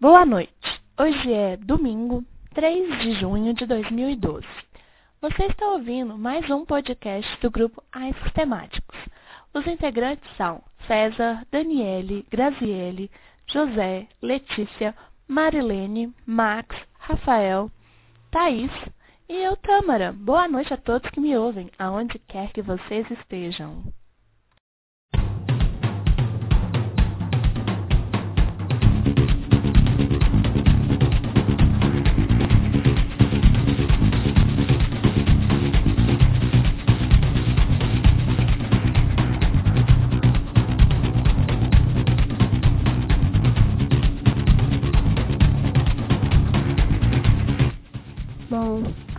Boa noite. Hoje é domingo, 3 de junho de 2012. Você está ouvindo mais um podcast do grupo AIS Temáticos. Os integrantes são César, Daniele, Graziele, José, Letícia, Marilene, Max, Rafael, Thaís e eu, Tâmara. Boa noite a todos que me ouvem, aonde quer que vocês estejam.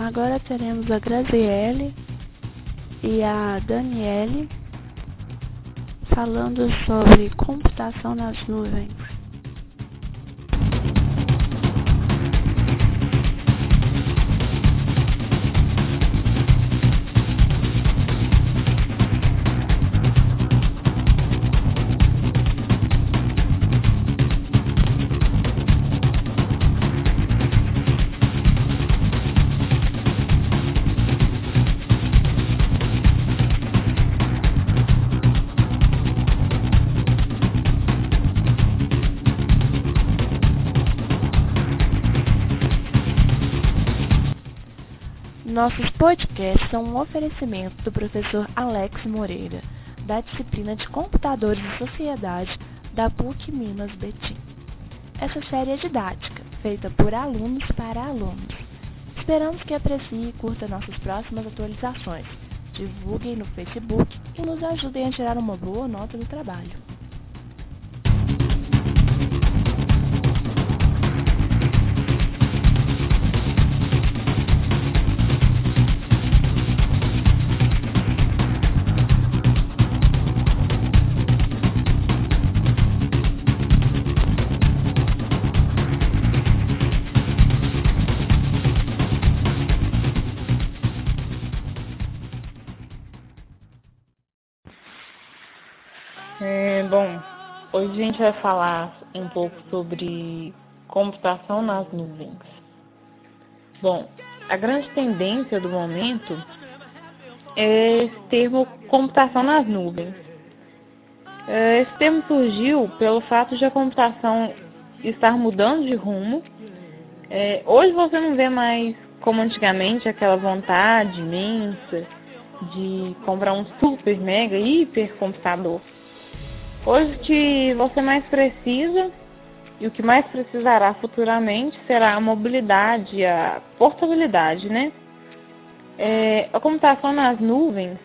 Agora teremos a Graziele e a Daniele falando sobre computação nas nuvens. Nossos podcasts são um oferecimento do professor Alex Moreira, da disciplina de Computadores e Sociedade da PUC Minas Betim. Essa série é didática, feita por alunos para alunos. Esperamos que aprecie e curta nossas próximas atualizações. Divulguem no Facebook e nos ajudem a tirar uma boa nota do trabalho. Bom, hoje a gente vai falar um pouco sobre computação nas nuvens. Bom, a grande tendência do momento é esse termo computação nas nuvens. É, esse termo surgiu pelo fato de a computação estar mudando de rumo. É, hoje você não vê mais como antigamente aquela vontade imensa de comprar um super, mega, hiper computador. Hoje o que você mais precisa e o que mais precisará futuramente será a mobilidade, a portabilidade, né? É, a computação nas nuvens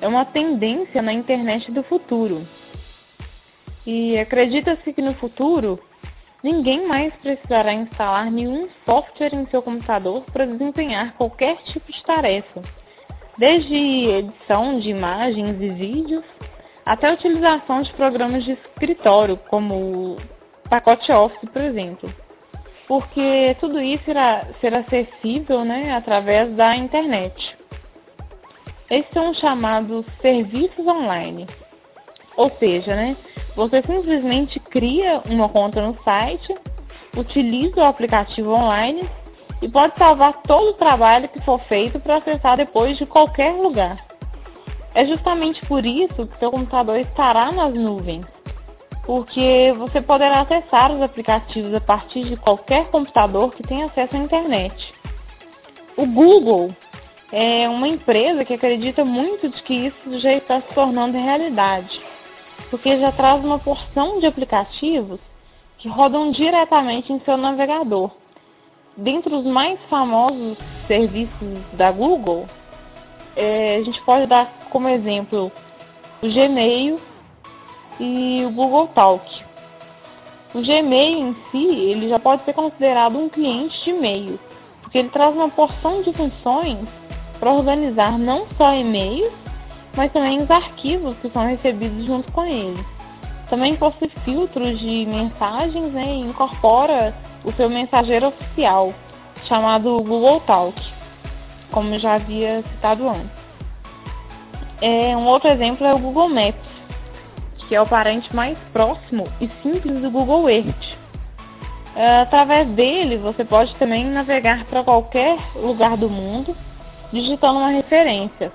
é uma tendência na internet do futuro. E acredita-se que no futuro ninguém mais precisará instalar nenhum software em seu computador para desempenhar qualquer tipo de tarefa, desde edição de imagens e vídeos até a utilização de programas de escritório, como o pacote Office, por exemplo. Porque tudo isso será, será acessível né, através da internet. Esses são chamados serviços online. Ou seja, né, você simplesmente cria uma conta no site, utiliza o aplicativo online e pode salvar todo o trabalho que for feito para acessar depois de qualquer lugar. É justamente por isso que seu computador estará nas nuvens, porque você poderá acessar os aplicativos a partir de qualquer computador que tenha acesso à internet. O Google é uma empresa que acredita muito de que isso já está se tornando realidade, porque já traz uma porção de aplicativos que rodam diretamente em seu navegador. Dentre os mais famosos serviços da Google, é, a gente pode dar como exemplo o Gmail e o Google Talk. O Gmail em si, ele já pode ser considerado um cliente de e-mail, porque ele traz uma porção de funções para organizar não só e-mails, mas também os arquivos que são recebidos junto com ele. Também possui filtros de mensagens né, e incorpora o seu mensageiro oficial, chamado Google Talk, como já havia citado antes. É, um outro exemplo é o Google Maps, que é o parente mais próximo e simples do Google Earth. É, através dele, você pode também navegar para qualquer lugar do mundo, digitando uma referência.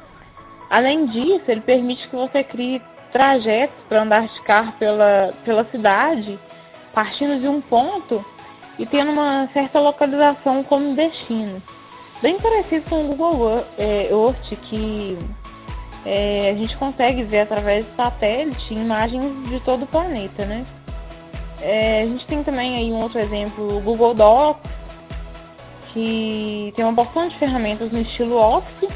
Além disso, ele permite que você crie trajetos para andar de carro pela, pela cidade, partindo de um ponto e tendo uma certa localização como destino. Bem parecido com o Google é, Earth, que é, a gente consegue ver através de satélite imagens de todo o planeta, né? É, a gente tem também aí um outro exemplo, o Google Docs, que tem uma porção de ferramentas no estilo Office,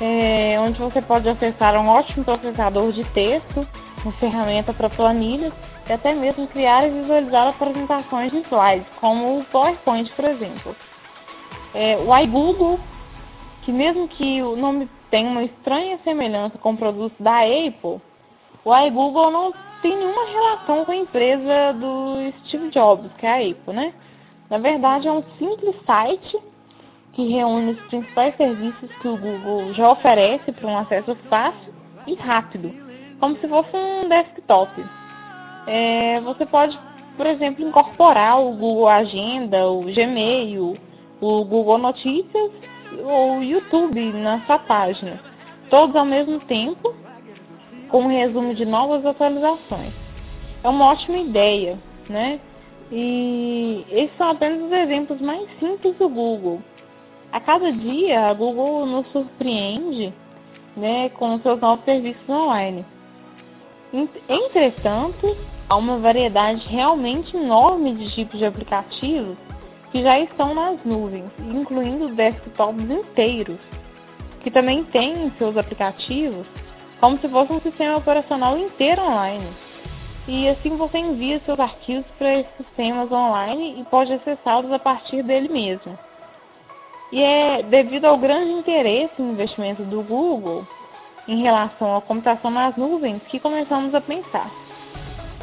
é, onde você pode acessar um ótimo processador de texto, uma ferramenta para planilhas e até mesmo criar e visualizar apresentações de slides, como o PowerPoint, por exemplo. É, o iGoogle, que mesmo que o nome tenha uma estranha semelhança com produtos da Apple, o iGoogle não tem nenhuma relação com a empresa do Steve Jobs, que é a Apple, né? Na verdade, é um simples site que reúne os principais serviços que o Google já oferece para um acesso fácil e rápido, como se fosse um desktop. É, você pode, por exemplo, incorporar o Google Agenda, o Gmail, o Google Notícias ou o YouTube na sua página, todos ao mesmo tempo, com um resumo de novas atualizações. É uma ótima ideia, né? E esses são apenas os exemplos mais simples do Google. A cada dia, a Google nos surpreende né, com seus novos serviços online. Entretanto, há uma variedade realmente enorme de tipos de aplicativos que já estão nas nuvens, incluindo desktops inteiros, que também têm seus aplicativos como se fosse um sistema operacional inteiro online. E assim você envia seus arquivos para esses sistemas online e pode acessá-los a partir dele mesmo. E é devido ao grande interesse no investimento do Google em relação à computação nas nuvens que começamos a pensar.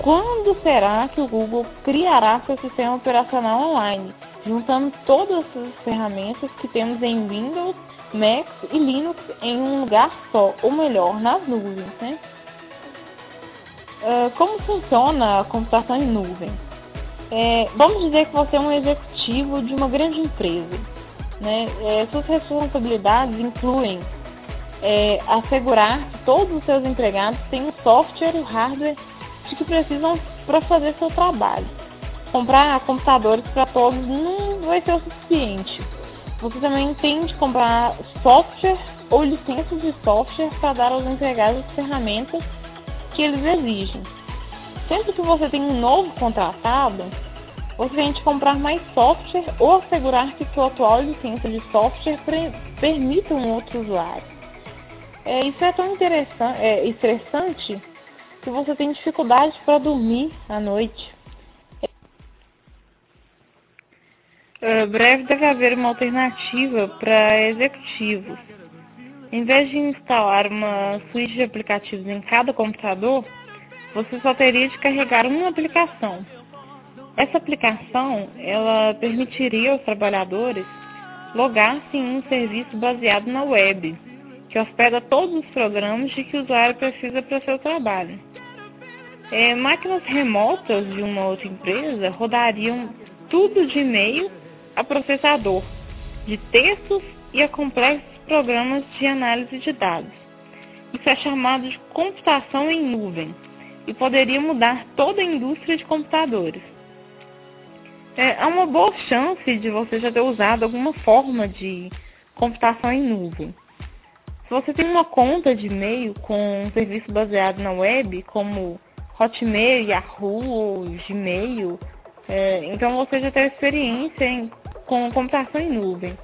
Quando será que o Google criará seu sistema operacional online, juntando todas as ferramentas que temos em Windows, Mac e Linux em um lugar só, ou melhor, nas nuvens, né? Uh, como funciona a computação em nuvem? É, vamos dizer que você é um executivo de uma grande empresa. Né? É, suas responsabilidades incluem é, assegurar que todos os seus empregados têm o software e o hardware de que precisam para fazer seu trabalho. Comprar computadores para todos não vai ser o suficiente. Você também tem de comprar software ou licenças de software para dar aos empregados as ferramentas que eles exigem. Sempre que você tem um novo contratado, você tem de comprar mais software ou assegurar que sua atual licença de software permita um outro usuário. É, isso é tão interessante, é, estressante que você tem dificuldade para dormir à noite. Uh, breve deve haver uma alternativa para executivos. Em vez de instalar uma suíte de aplicativos em cada computador, você só teria de carregar uma aplicação. Essa aplicação, ela permitiria aos trabalhadores logar-se em um serviço baseado na web, que hospeda todos os programas de que o usuário precisa para seu trabalho. É, máquinas remotas de uma outra empresa rodariam tudo de e-mail a processador de textos e a complexos programas de análise de dados. Isso é chamado de computação em nuvem e poderia mudar toda a indústria de computadores. É, há uma boa chance de você já ter usado alguma forma de computação em nuvem. Se você tem uma conta de e-mail com um serviço baseado na web, como Hotmail, Yahoo ou Gmail, é, então você já tem experiência em com computação em nuvem.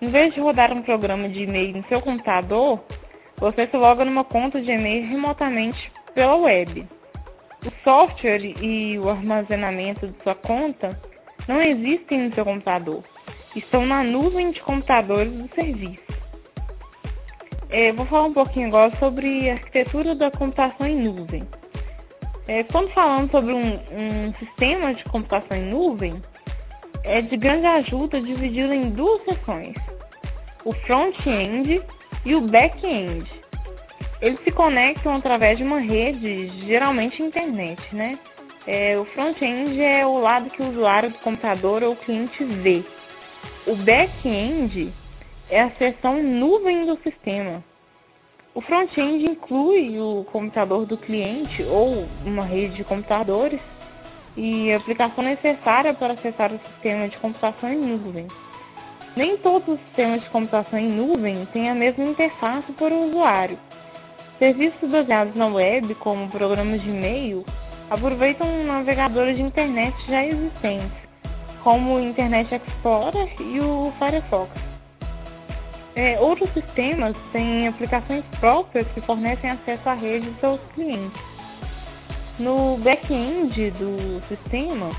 Em vez de rodar um programa de e-mail no seu computador, você se loga numa conta de e-mail remotamente pela web. O software e o armazenamento de sua conta não existem no seu computador. Estão na nuvem de computadores do serviço. É, vou falar um pouquinho agora sobre a arquitetura da computação em nuvem. É, quando falamos sobre um, um sistema de computação em nuvem, é de grande ajuda dividido em duas seções, o front-end e o back-end. Eles se conectam através de uma rede, geralmente internet, né? É, o front-end é o lado que o usuário do computador ou cliente vê. O back-end é a seção nuvem do sistema. O front-end inclui o computador do cliente ou uma rede de computadores e aplicação necessária para acessar o sistema de computação em nuvem. Nem todos os sistemas de computação em nuvem têm a mesma interface para o usuário. Serviços baseados na web, como programas de e-mail, aproveitam navegadores de internet já existentes, como o Internet Explorer e o Firefox. É, outros sistemas têm aplicações próprias que fornecem acesso à rede de seus clientes. No back-end do sistema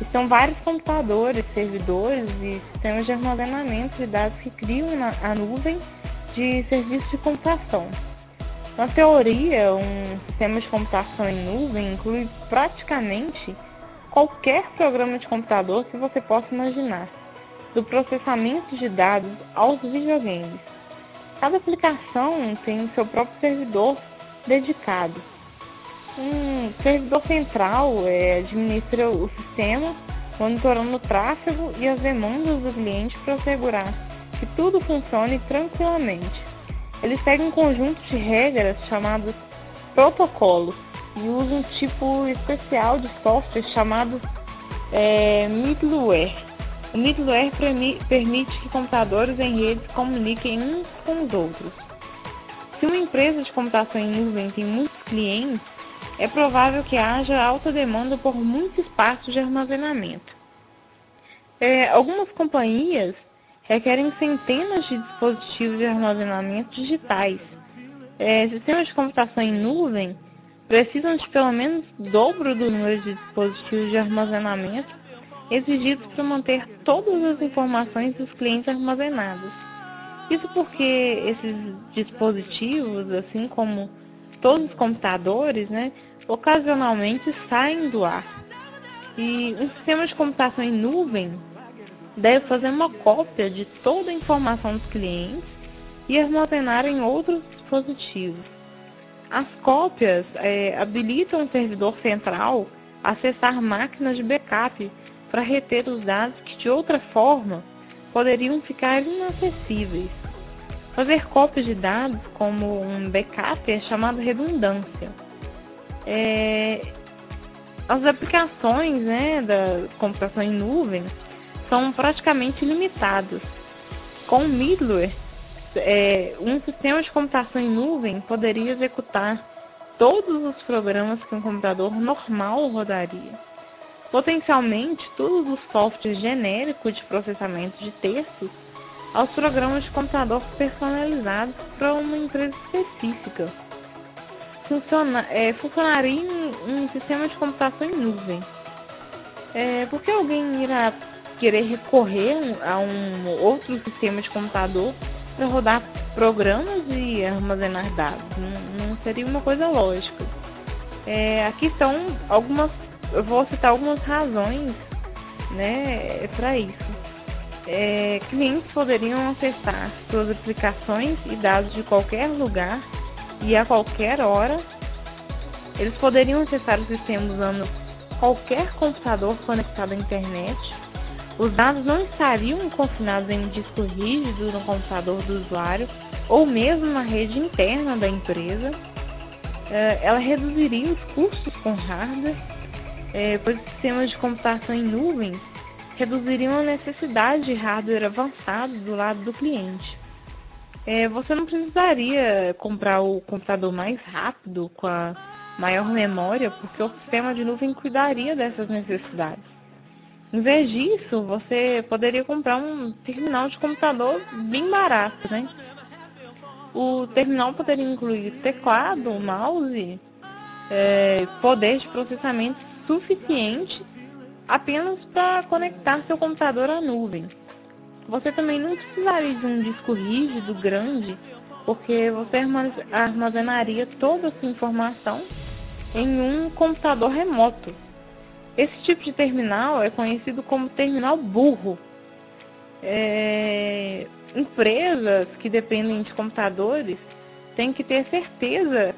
estão vários computadores, servidores e sistemas de armazenamento de dados que criam a nuvem de serviços de computação. Na teoria, um sistema de computação em nuvem inclui praticamente qualquer programa de computador que você possa imaginar, do processamento de dados aos videogames. Cada aplicação tem seu próprio servidor dedicado. Um servidor central é, administra o sistema, monitorando o tráfego e as demandas do cliente para assegurar que tudo funcione tranquilamente. Eles seguem um conjunto de regras chamadas protocolos e usam um tipo especial de software chamado é, middleware. O middleware permite que computadores em redes comuniquem uns com os outros. Se uma empresa de computação em nuvem tem muitos clientes, é provável que haja alta demanda por muito espaço de armazenamento. É, algumas companhias requerem centenas de dispositivos de armazenamento digitais. É, sistemas de computação em nuvem precisam de pelo menos dobro do número de dispositivos de armazenamento exigidos para manter todas as informações dos clientes armazenadas. Isso porque esses dispositivos, assim como todos os computadores, né, ocasionalmente saem do ar. E um sistema de computação em nuvem deve fazer uma cópia de toda a informação dos clientes e armazenar em outros dispositivos. As cópias é, habilitam o servidor central a acessar máquinas de backup para reter os dados que de outra forma poderiam ficar inacessíveis. Fazer cópias de dados como um backup é chamado redundância. É, as aplicações né, da computação em nuvem são praticamente limitados. Com o middleware, é, um sistema de computação em nuvem poderia executar todos os programas que um computador normal rodaria. Potencialmente, todos os softwares genéricos de processamento de textos aos programas de computador personalizados para uma empresa específica. Funciona, é, funcionaria em um sistema de computação em nuvem. É, por que alguém irá querer recorrer a um outro sistema de computador para rodar programas e armazenar dados. Não, não seria uma coisa lógica. É, aqui estão algumas, eu vou citar algumas razões né, para isso. É, clientes poderiam acessar suas aplicações e dados de qualquer lugar e a qualquer hora. Eles poderiam acessar o sistema usando qualquer computador conectado à internet os dados não estariam confinados em um disco rígido no computador do usuário ou mesmo na rede interna da empresa. É, ela reduziria os custos com hardware, é, pois sistemas de computação em nuvens reduziriam a necessidade de hardware avançado do lado do cliente. É, você não precisaria comprar o computador mais rápido com a maior memória, porque o sistema de nuvem cuidaria dessas necessidades. Em vez disso, você poderia comprar um terminal de computador bem barato, né? O terminal poderia incluir teclado, mouse, é, poder de processamento suficiente apenas para conectar seu computador à nuvem. Você também não precisaria de um disco rígido grande, porque você armazenaria toda essa informação em um computador remoto. Esse tipo de terminal é conhecido como terminal burro. É, empresas que dependem de computadores têm que ter certeza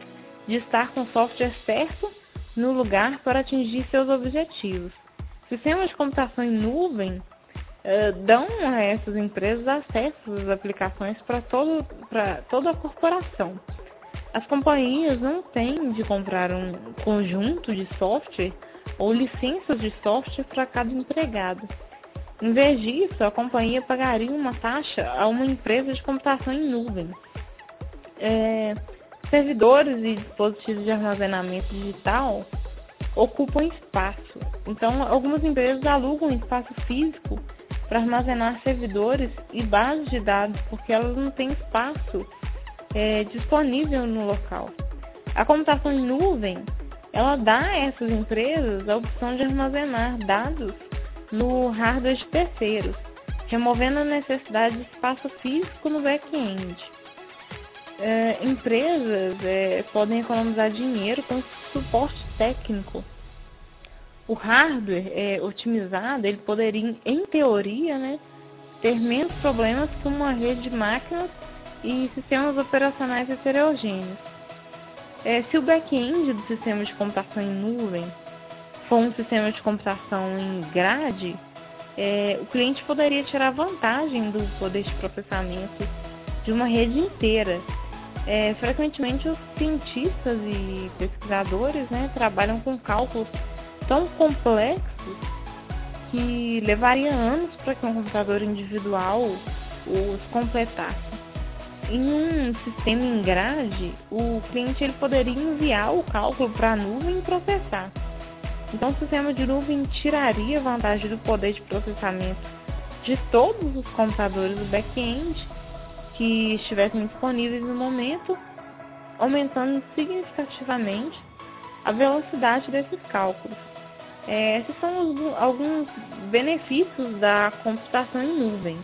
de estar com o software certo no lugar para atingir seus objetivos. Sistemas de computação em nuvem uh, dão a essas empresas acesso às aplicações para toda a corporação. As companhias não têm de comprar um conjunto de software ou licenças de software para cada empregado. Em vez disso, a companhia pagaria uma taxa a uma empresa de computação em nuvem. É, servidores e dispositivos de armazenamento digital ocupam espaço. Então, algumas empresas alugam espaço físico para armazenar servidores e bases de dados, porque elas não têm espaço é, disponível no local. A computação em nuvem, ela dá a essas empresas a opção de armazenar dados no hardware de terceiros, removendo a necessidade de espaço físico no back-end. É, empresas é, podem economizar dinheiro com suporte técnico. O hardware é, otimizado, ele poderia, em teoria, né, ter menos problemas que uma rede de máquinas e sistemas operacionais heterogêneos. É, se o back-end do sistema de computação em nuvem for um sistema de computação em grade, é, o cliente poderia tirar vantagem do poder de processamento de uma rede inteira. É, frequentemente, os cientistas e pesquisadores né, trabalham com cálculos tão complexos que levaria anos para que um computador individual os completasse em um sistema em grade, o cliente ele poderia enviar o cálculo para a nuvem e processar. Então, o sistema de nuvem tiraria vantagem do poder de processamento de todos os computadores do back-end que estivessem disponíveis no momento, aumentando significativamente a velocidade desses cálculos. É, esses são os, alguns benefícios da computação em nuvem.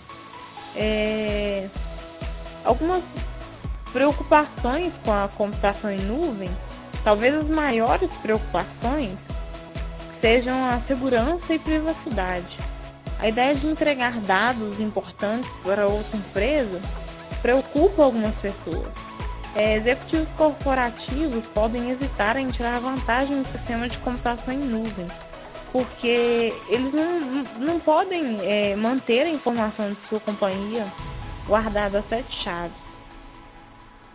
É, algumas preocupações com a computação em nuvem, talvez as maiores preocupações sejam a segurança e privacidade. A ideia de entregar dados importantes para outra empresa preocupa algumas pessoas. É, executivos corporativos podem hesitar em tirar vantagem do sistema de computação em nuvem, porque eles não, não podem é, manter a informação de sua companhia guardado a sete chaves.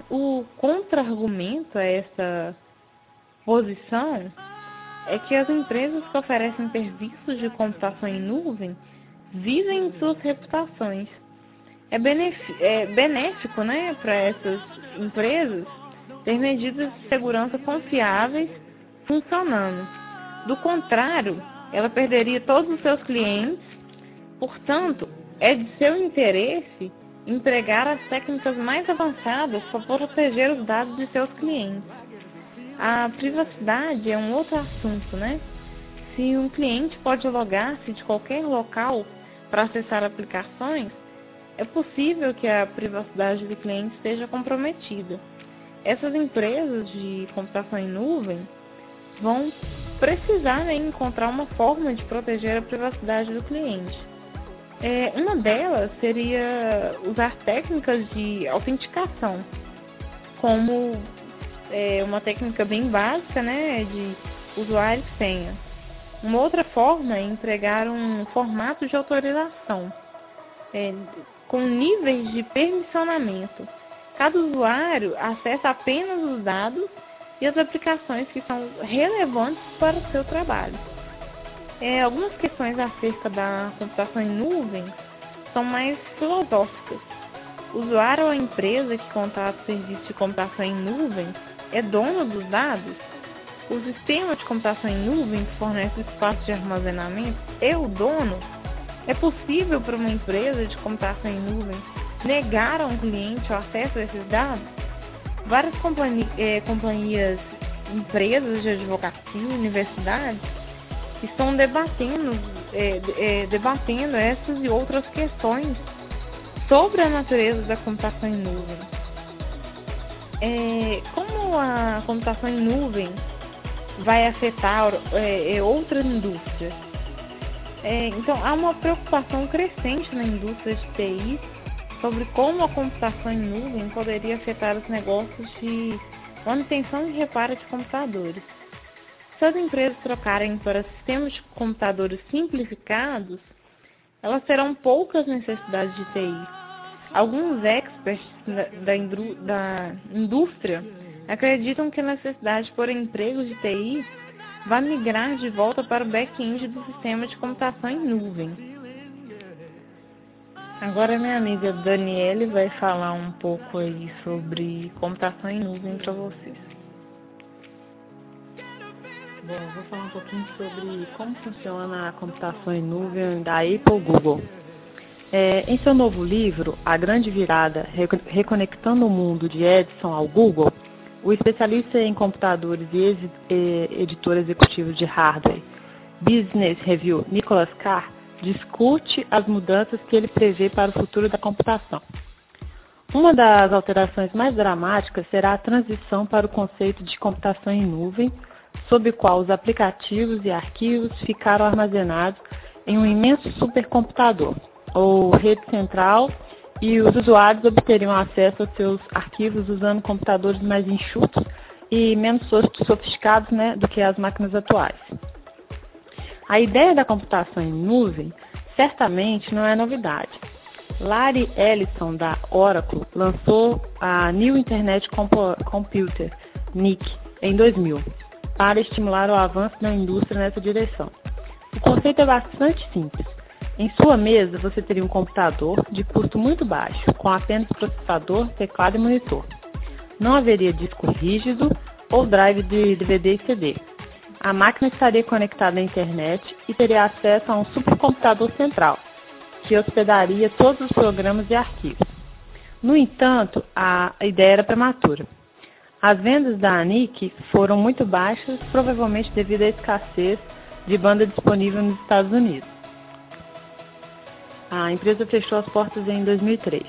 O contra-argumento a essa posição é que as empresas que oferecem serviços de computação em nuvem vivem suas reputações. É, é benéfico né, para essas empresas ter medidas de segurança confiáveis funcionando. Do contrário, ela perderia todos os seus clientes. Portanto, é de seu interesse empregar as técnicas mais avançadas para proteger os dados de seus clientes. A privacidade é um outro assunto, né? Se um cliente pode logar-se de qualquer local para acessar aplicações, é possível que a privacidade do cliente esteja comprometida. Essas empresas de computação em nuvem vão precisar né, encontrar uma forma de proteger a privacidade do cliente. É, uma delas seria usar técnicas de autenticação, como é, uma técnica bem básica né, de usuário e senha. Uma outra forma é empregar um formato de autorização, é, com níveis de permissionamento. Cada usuário acessa apenas os dados e as aplicações que são relevantes para o seu trabalho. É, algumas questões acerca da computação em nuvem são mais filosóficas. O usuário ou a empresa que contrata o serviço de computação em nuvem é dono dos dados? O sistema de computação em nuvem que fornece espaço de armazenamento é o dono? É possível para uma empresa de computação em nuvem negar a um cliente o acesso a esses dados? Várias companhias, eh, companhias empresas de advocacia, universidades estão debatendo, é, é, debatendo essas e outras questões sobre a natureza da computação em nuvem. É, como a computação em nuvem vai afetar é, outras indústrias? É, então, há uma preocupação crescente na indústria de TI sobre como a computação em nuvem poderia afetar os negócios de manutenção e reparo de computadores. Se as empresas trocarem para sistemas de computadores simplificados, elas terão poucas necessidades de TI. Alguns experts da, da, indústria acreditam que a necessidade por empregos de TI vai migrar de volta para o back-end do sistema de computação em nuvem. Agora minha amiga Daniele vai falar um pouco aí sobre computação em nuvem para vocês. Bom, vou falar um pouquinho sobre como funciona a computação em nuvem da Apple Google. É, em seu novo livro, A Grande Virada, Reconectando o Mundo de Edison ao Google, o especialista em computadores e editor executivo de hardware, Business Review, Nicholas Carr, discute as mudanças que ele prevê para o futuro da computação. Uma das alterações mais dramáticas será a transição para o conceito de computação em nuvem, sob o qual os aplicativos e arquivos ficaram armazenados em um imenso supercomputador, ou rede central, e os usuários obteriam acesso aos seus arquivos usando computadores mais enxutos e menos sofisticados né, do que as máquinas atuais. A ideia da computação em nuvem certamente não é novidade. Larry Ellison, da Oracle, lançou a New Internet Computer, NIC, em 2000, para estimular o avanço da indústria nessa direção. O conceito é bastante simples. Em sua mesa, você teria um computador de custo muito baixo, com apenas processador, teclado e monitor. Não haveria disco rígido ou drive de DVD e CD. A máquina estaria conectada à internet e teria acesso a um supercomputador central, que hospedaria todos os programas e arquivos. No entanto, a ideia era prematura. As vendas da ANIC foram muito baixas, provavelmente devido à escassez de banda disponível nos Estados Unidos. A empresa fechou as portas em 2003,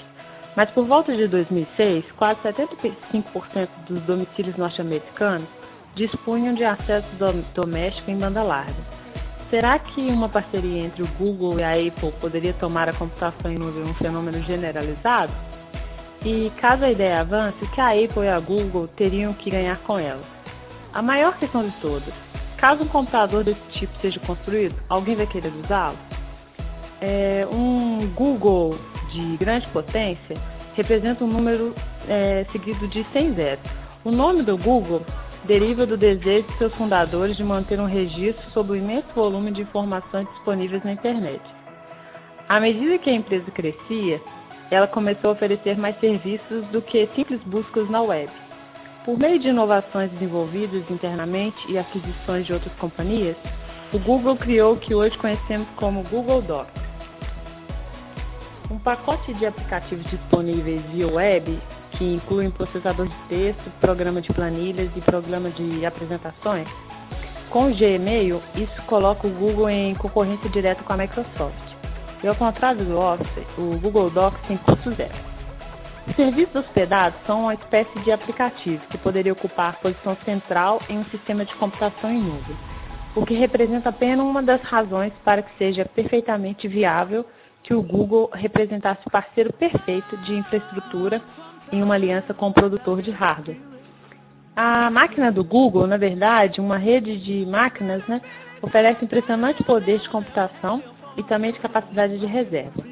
mas por volta de 2006, quase 75% dos domicílios norte-americanos dispunham de acesso doméstico em banda larga. Será que uma parceria entre o Google e a Apple poderia tomar a computação em nuvem um fenômeno generalizado? E caso a ideia avance, o que a Apple e a Google teriam que ganhar com ela? A maior questão de todas, caso um computador desse tipo seja construído, alguém vai querer usá-lo? É, um Google de grande potência representa um número é, seguido de 100 zeros. O nome do Google deriva do desejo de seus fundadores de manter um registro sobre o imenso volume de informações disponíveis na internet. À medida que a empresa crescia, ela começou a oferecer mais serviços do que simples buscas na web. Por meio de inovações desenvolvidas internamente e aquisições de outras companhias, o Google criou o que hoje conhecemos como Google Docs. Um pacote de aplicativos disponíveis via web que incluem processador de texto, programa de planilhas e programa de apresentações, com o Gmail, isso coloca o Google em concorrência direta com a Microsoft. E ao contrário do Office, o Google Docs tem custo zero. Os serviços hospedados são uma espécie de aplicativo que poderia ocupar posição central em um sistema de computação em nuvem, o que representa apenas uma das razões para que seja perfeitamente viável que o Google representasse o parceiro perfeito de infraestrutura em uma aliança com o produtor de hardware. A máquina do Google, na verdade, uma rede de máquinas, né, oferece impressionante poder de computação e também de capacidade de reserva.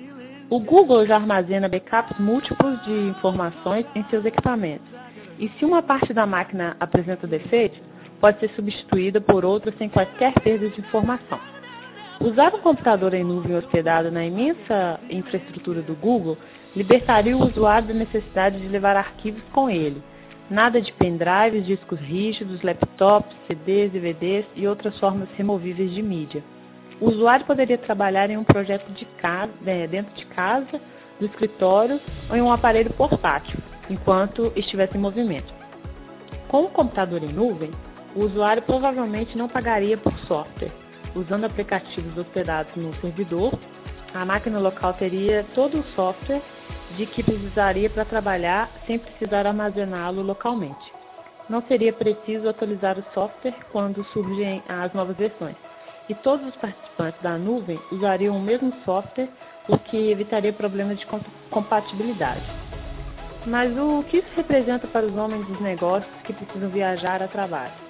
O Google já armazena backups múltiplos de informações em seus equipamentos. E se uma parte da máquina apresenta defeitos, pode ser substituída por outra sem quaisquer perda de informação. Usar um computador em nuvem hospedado na imensa infraestrutura do Google libertaria o usuário da necessidade de levar arquivos com ele. Nada de pendrives, discos rígidos, laptops, CDs, DVDs e outras formas removíveis de mídia. O usuário poderia trabalhar em um projeto de casa, né, dentro de casa, do escritório ou em um aparelho portátil, enquanto estivesse em movimento. Com o computador em nuvem, o usuário provavelmente não pagaria por software. Usando aplicativos hospedados no servidor, a máquina local teria todo o software de que precisaria para trabalhar sem precisar armazená-lo localmente. Não seria preciso atualizar o software quando surgem as novas versões. E todos os participantes da nuvem usariam o mesmo software, o que evitaria problemas de compatibilidade. Mas o que isso representa para os homens dos negócios que precisam viajar a trabalho?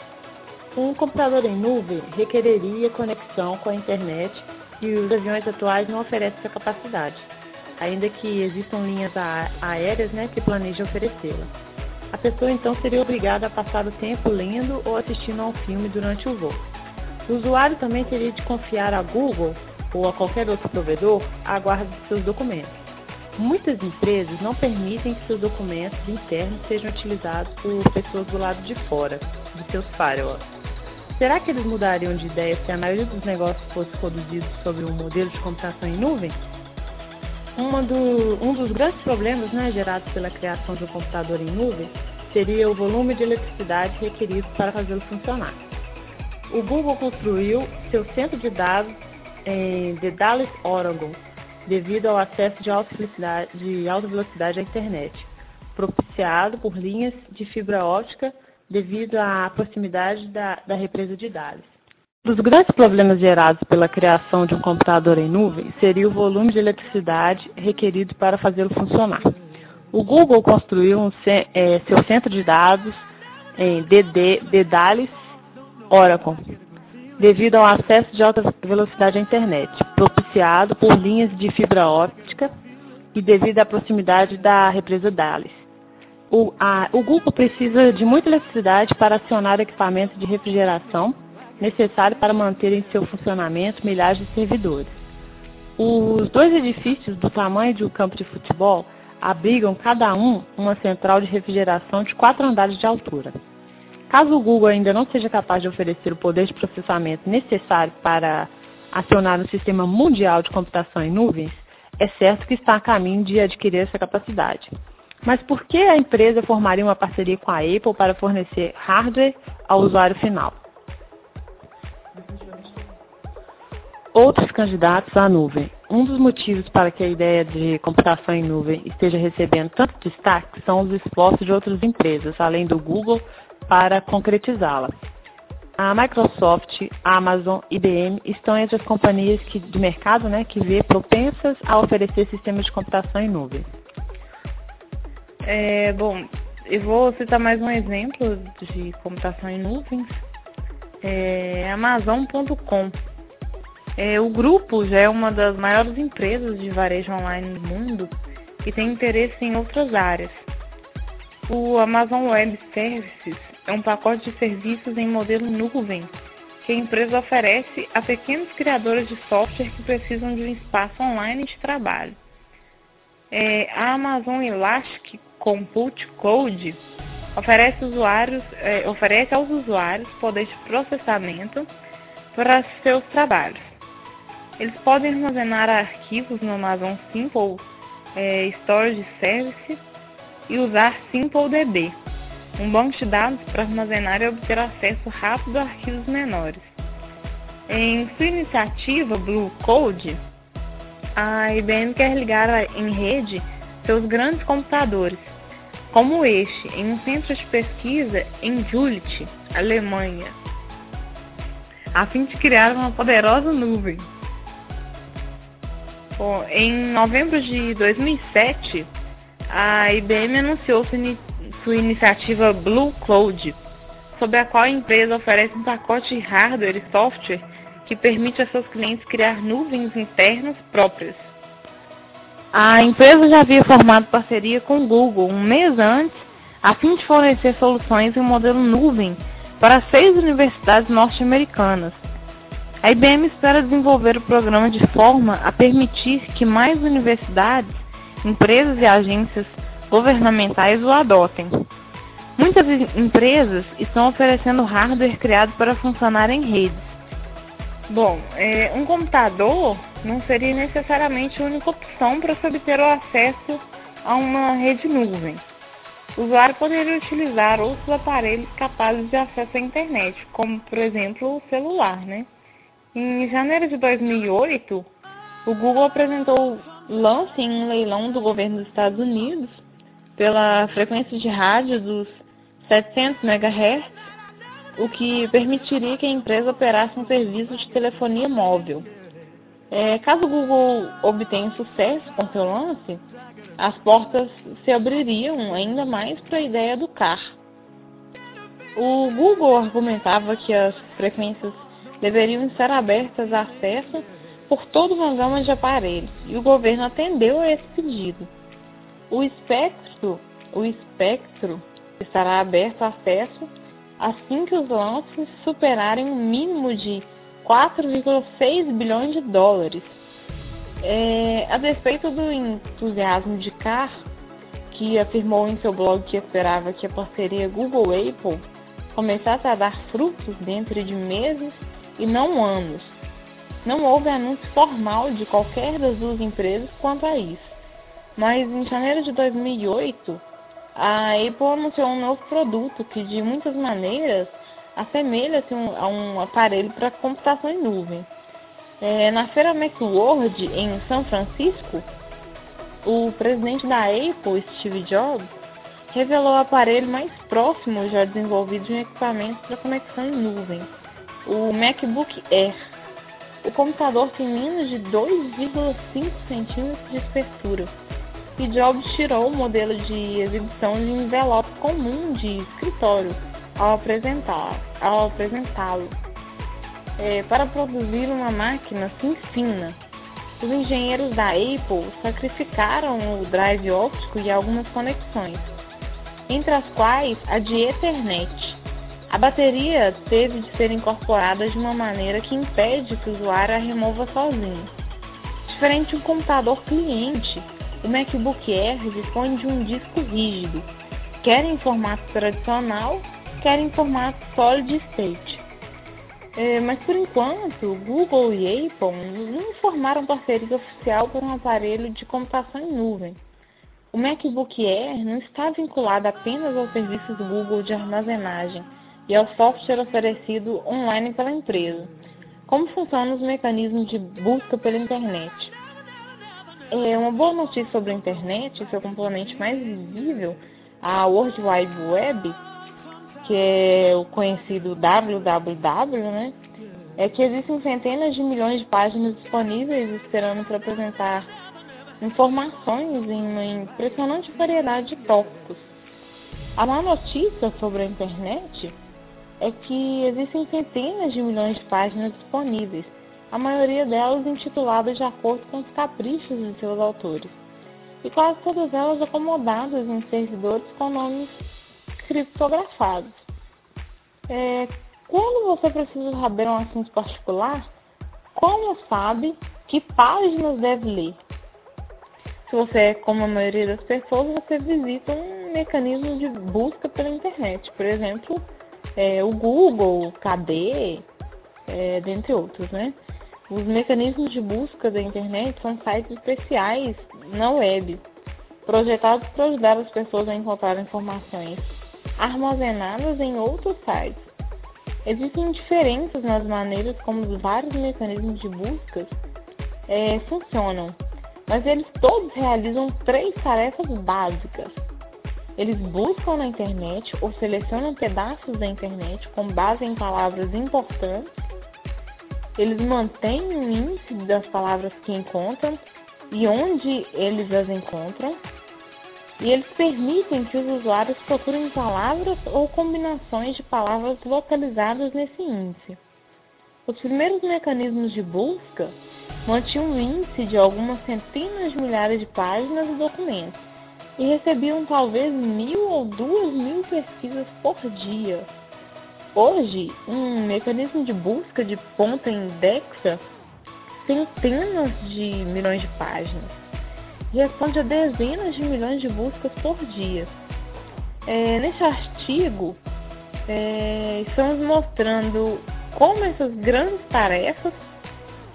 Um computador em nuvem requereria conexão com a internet e os aviões atuais não oferecem essa capacidade, ainda que existam linhas aéreas né, que planejam oferecê-la. A pessoa então seria obrigada a passar o tempo lendo ou assistindo a um filme durante o voo. O usuário também teria de confiar a Google ou a qualquer outro provedor a guarda de seus documentos. Muitas empresas não permitem que seus documentos internos sejam utilizados por pessoas do lado de fora de seus firewalls. Será que eles mudariam de ideia se a maioria dos negócios fosse produzido sobre um modelo de computação em nuvem? Do, um dos grandes problemas né, gerados pela criação de um computador em nuvem seria o volume de eletricidade requerido para fazê-lo funcionar. O Google construiu seu centro de dados em Dallas, Oregon, devido ao acesso de alta velocidade, de alta velocidade à internet, propiciado por linhas de fibra óptica devido à proximidade da, da represa de Dallas. Um dos grandes problemas gerados pela criação de um computador em nuvem seria o volume de eletricidade requerido para fazê-lo funcionar. O Google construiu um, é, seu centro de dados em DD, Oracle, devido ao acesso de alta velocidade à internet, propiciado por linhas de fibra óptica e devido à proximidade da represa Dallas. O, a, o Google precisa de muita eletricidade para acionar equipamentos de refrigeração necessário para manter em seu funcionamento milhares de servidores. Os dois edifícios do tamanho de um campo de futebol abrigam cada um uma central de refrigeração de quatro andares de altura. Caso o Google ainda não seja capaz de oferecer o poder de processamento necessário para acionar um sistema mundial de computação em nuvens, é certo que está a caminho de adquirir essa capacidade. Mas por que a empresa formaria uma parceria com a Apple para fornecer hardware ao usuário final? Outros candidatos à nuvem. Um dos motivos para que a ideia de computação em nuvem esteja recebendo tanto destaque são os esforços de outras empresas, além do Google, para concretizá-la. A Microsoft, a Amazon, IBM estão entre as companhias que, do mercado né, que vê propensas a oferecer sistemas de computação em nuvem. É, bom, eu vou citar mais um exemplo de computação em nuvens. É Amazon.com. É, o grupo já é uma das maiores empresas de varejo online do mundo e tem interesse em outras áreas. O Amazon Web Services é um pacote de serviços em modelo nuvem que a empresa oferece a pequenos criadores de software que precisam de um espaço online de trabalho. É, a Amazon Elastic Compute Cloud oferece, usuários, é, oferece aos usuários poder de processamento para seus trabalhos. Eles podem armazenar arquivos no Amazon Simple é, Storage Service e usar SimpleDB um banco de dados para armazenar e obter acesso rápido a arquivos menores. Em sua iniciativa Blue Code, a IBM quer ligar em rede seus grandes computadores, como este, em um centro de pesquisa em Jülich, Alemanha, a fim de criar uma poderosa nuvem. Bom, em novembro de 2007, a IBM anunciou sua iniciativa Blue Cloud, sobre a qual a empresa oferece um pacote de hardware e software que permite a seus clientes criar nuvens internas próprias. A empresa já havia formado parceria com o Google um mês antes, a fim de fornecer soluções em um modelo nuvem para seis universidades norte-americanas. A IBM espera desenvolver o programa de forma a permitir que mais universidades, empresas e agências governamentais o adotem. Muitas empresas estão oferecendo hardware criado para funcionar em redes. Bom, é, um computador não seria necessariamente a única opção para se obter o acesso a uma rede nuvem. O usuário poderia utilizar outros aparelhos capazes de acesso à internet, como por exemplo o celular. Né? Em janeiro de 2008, o Google apresentou lance em um leilão do governo dos Estados Unidos pela frequência de rádio dos 700 MHz, o que permitiria que a empresa operasse um serviço de telefonia móvel. É, caso o Google obtenha sucesso com seu lance, as portas se abririam ainda mais para a ideia do CAR. O Google argumentava que as frequências deveriam estar abertas a acesso por toda uma gama de aparelhos e o governo atendeu a esse pedido. O espectro, o espectro estará aberto a acesso assim que os lances superarem um mínimo de 4,6 bilhões de dólares. É, a despeito do entusiasmo de Carr, que afirmou em seu blog que esperava que a parceria Google-Apple começasse a dar frutos dentro de meses e não anos. Não houve anúncio formal de qualquer das duas empresas quanto a isso. Mas em janeiro de 2008, a Apple anunciou um novo produto que, de muitas maneiras, assemelha-se a um aparelho para computação em nuvem. É, na feira Macworld, em São Francisco, o presidente da Apple, Steve Jobs, revelou o aparelho mais próximo já desenvolvido de um equipamento para conexão em nuvem, o MacBook Air. O computador tem menos de 2,5 centímetros de espessura e Jobs tirou o modelo de exibição de um envelope comum de escritório ao apresentá-lo. Ao apresentá-lo. É, para produzir uma máquina assim fina, os engenheiros da Apple sacrificaram o drive óptico e algumas conexões, entre as quais a de Ethernet. A bateria teve de ser incorporada de uma maneira que impede que o usuário a remova sozinho. Diferente de um computador cliente, o MacBook Air dispõe de um disco rígido, quer em formato tradicional, quer em formato solid state. É, mas por enquanto, Google e Apple não formaram parceria oficial por um aparelho de computação em nuvem. O MacBook Air não está vinculado apenas aos serviços Google de armazenagem e ao software oferecido online pela empresa. Como funcionam os mecanismos de busca pela internet? É uma boa notícia sobre a internet, seu componente mais visível, a World Wide Web, que é o conhecido www, né? É que existem centenas de milhões de páginas disponíveis esperando para apresentar informações em uma impressionante variedade de tópicos. A má notícia sobre a internet é que existem centenas de milhões de páginas disponíveis, a maioria delas intituladas de acordo com os caprichos de seus autores, e quase todas elas acomodadas em servidores com nomes criptografados. É, quando você precisa saber um assunto particular, como sabe que páginas deve ler? Se você é como a maioria das pessoas, você visita um mecanismo de busca pela internet, por exemplo, é, o Google, KD, é, dentre outros, né? Os mecanismos de busca da internet são sites especiais na web, projetados para ajudar as pessoas a encontrar informações armazenadas em outros sites. Existem diferenças nas maneiras como os vários mecanismos de busca é, funcionam, mas eles todos realizam três tarefas básicas. Eles buscam na internet ou selecionam pedaços da internet com base em palavras importantes eles mantêm o índice das palavras que encontram e onde eles as encontram, e eles permitem que os usuários procurem palavras ou combinações de palavras localizadas nesse índice. Os primeiros mecanismos de busca mantinham um índice de algumas centenas de milhares de páginas e documentos e recebiam talvez mil ou duas mil pesquisas por dia. Hoje, um mecanismo de busca de ponta indexa centenas de milhões de páginas. Responde a dezenas de milhões de buscas por dia. É, nesse artigo, é, estamos mostrando como essas grandes tarefas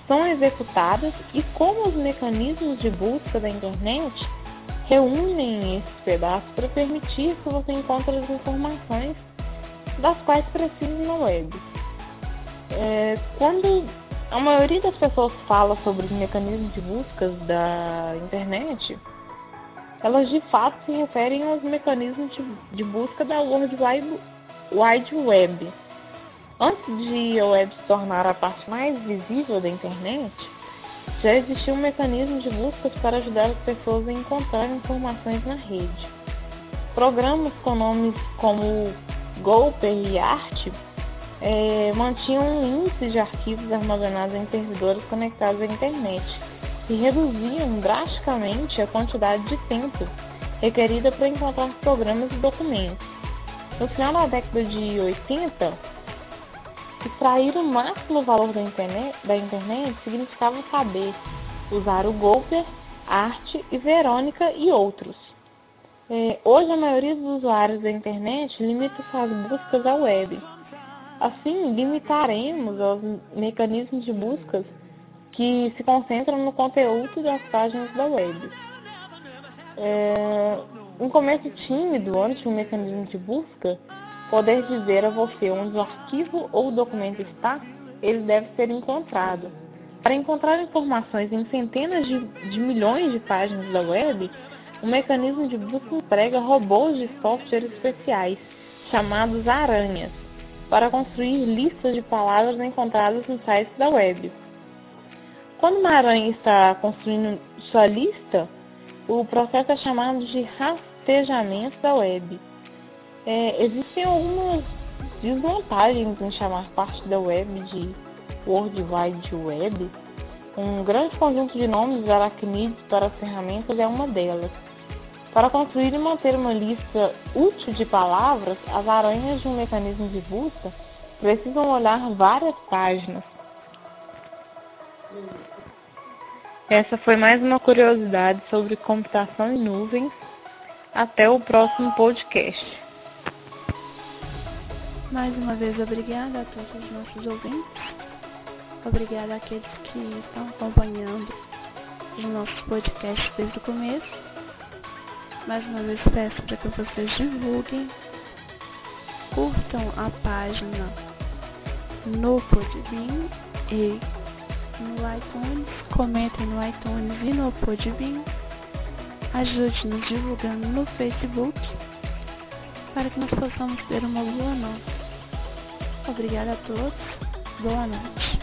são executadas e como os mecanismos de busca da internet reúnem esses pedaços para permitir que você encontre as informações das quais precisam na web. É, quando a maioria das pessoas fala sobre os mecanismos de busca da internet, elas de fato se referem aos mecanismos de, de busca da World Wide, Wide Web. Antes de a web se tornar a parte mais visível da internet, já existia um mecanismo de busca para ajudar as pessoas a encontrar informações na rede. Programas com nomes como Gopher e Art é, mantinham um índice de arquivos armazenados em servidores conectados à internet e reduziam drasticamente a quantidade de tempo requerida para encontrar programas e documentos. No final da década de 80, extrair o máximo valor da internet, da internet significava saber usar o Gopher, Art e Verônica e outros. É, hoje, a maioria dos usuários da internet limita suas buscas à web. Assim, limitaremos os mecanismos de buscas que se concentram no conteúdo das páginas da web. É, um começo tímido antes um mecanismo de busca, poder dizer a você onde o arquivo ou o documento está, ele deve ser encontrado. Para encontrar informações em centenas de, de milhões de páginas da web, o mecanismo de busca emprega robôs de software especiais, chamados aranhas, para construir listas de palavras encontradas nos sites da web. Quando uma aranha está construindo sua lista, o processo é chamado de rastejamento da web. É, existem algumas desvantagens em chamar parte da web de World Wide Web. Um grande conjunto de nomes aracnídeos para as ferramentas é uma delas. Para construir e manter uma lista útil de palavras, as aranhas de um mecanismo de busca precisam olhar várias páginas. Essa foi mais uma curiosidade sobre computação em nuvens. Até o próximo podcast. Mais uma vez, obrigada a todos os nossos ouvintes. Obrigada àqueles que estão acompanhando os nossos podcasts desde o começo. Mais uma vez peço para que vocês divulguem, curtam a página no Podbean e no iTunes, comentem no iTunes e no Podbean, ajude-nos divulgando no Facebook para que nós possamos ter uma boa noite. Obrigada a todos, boa noite.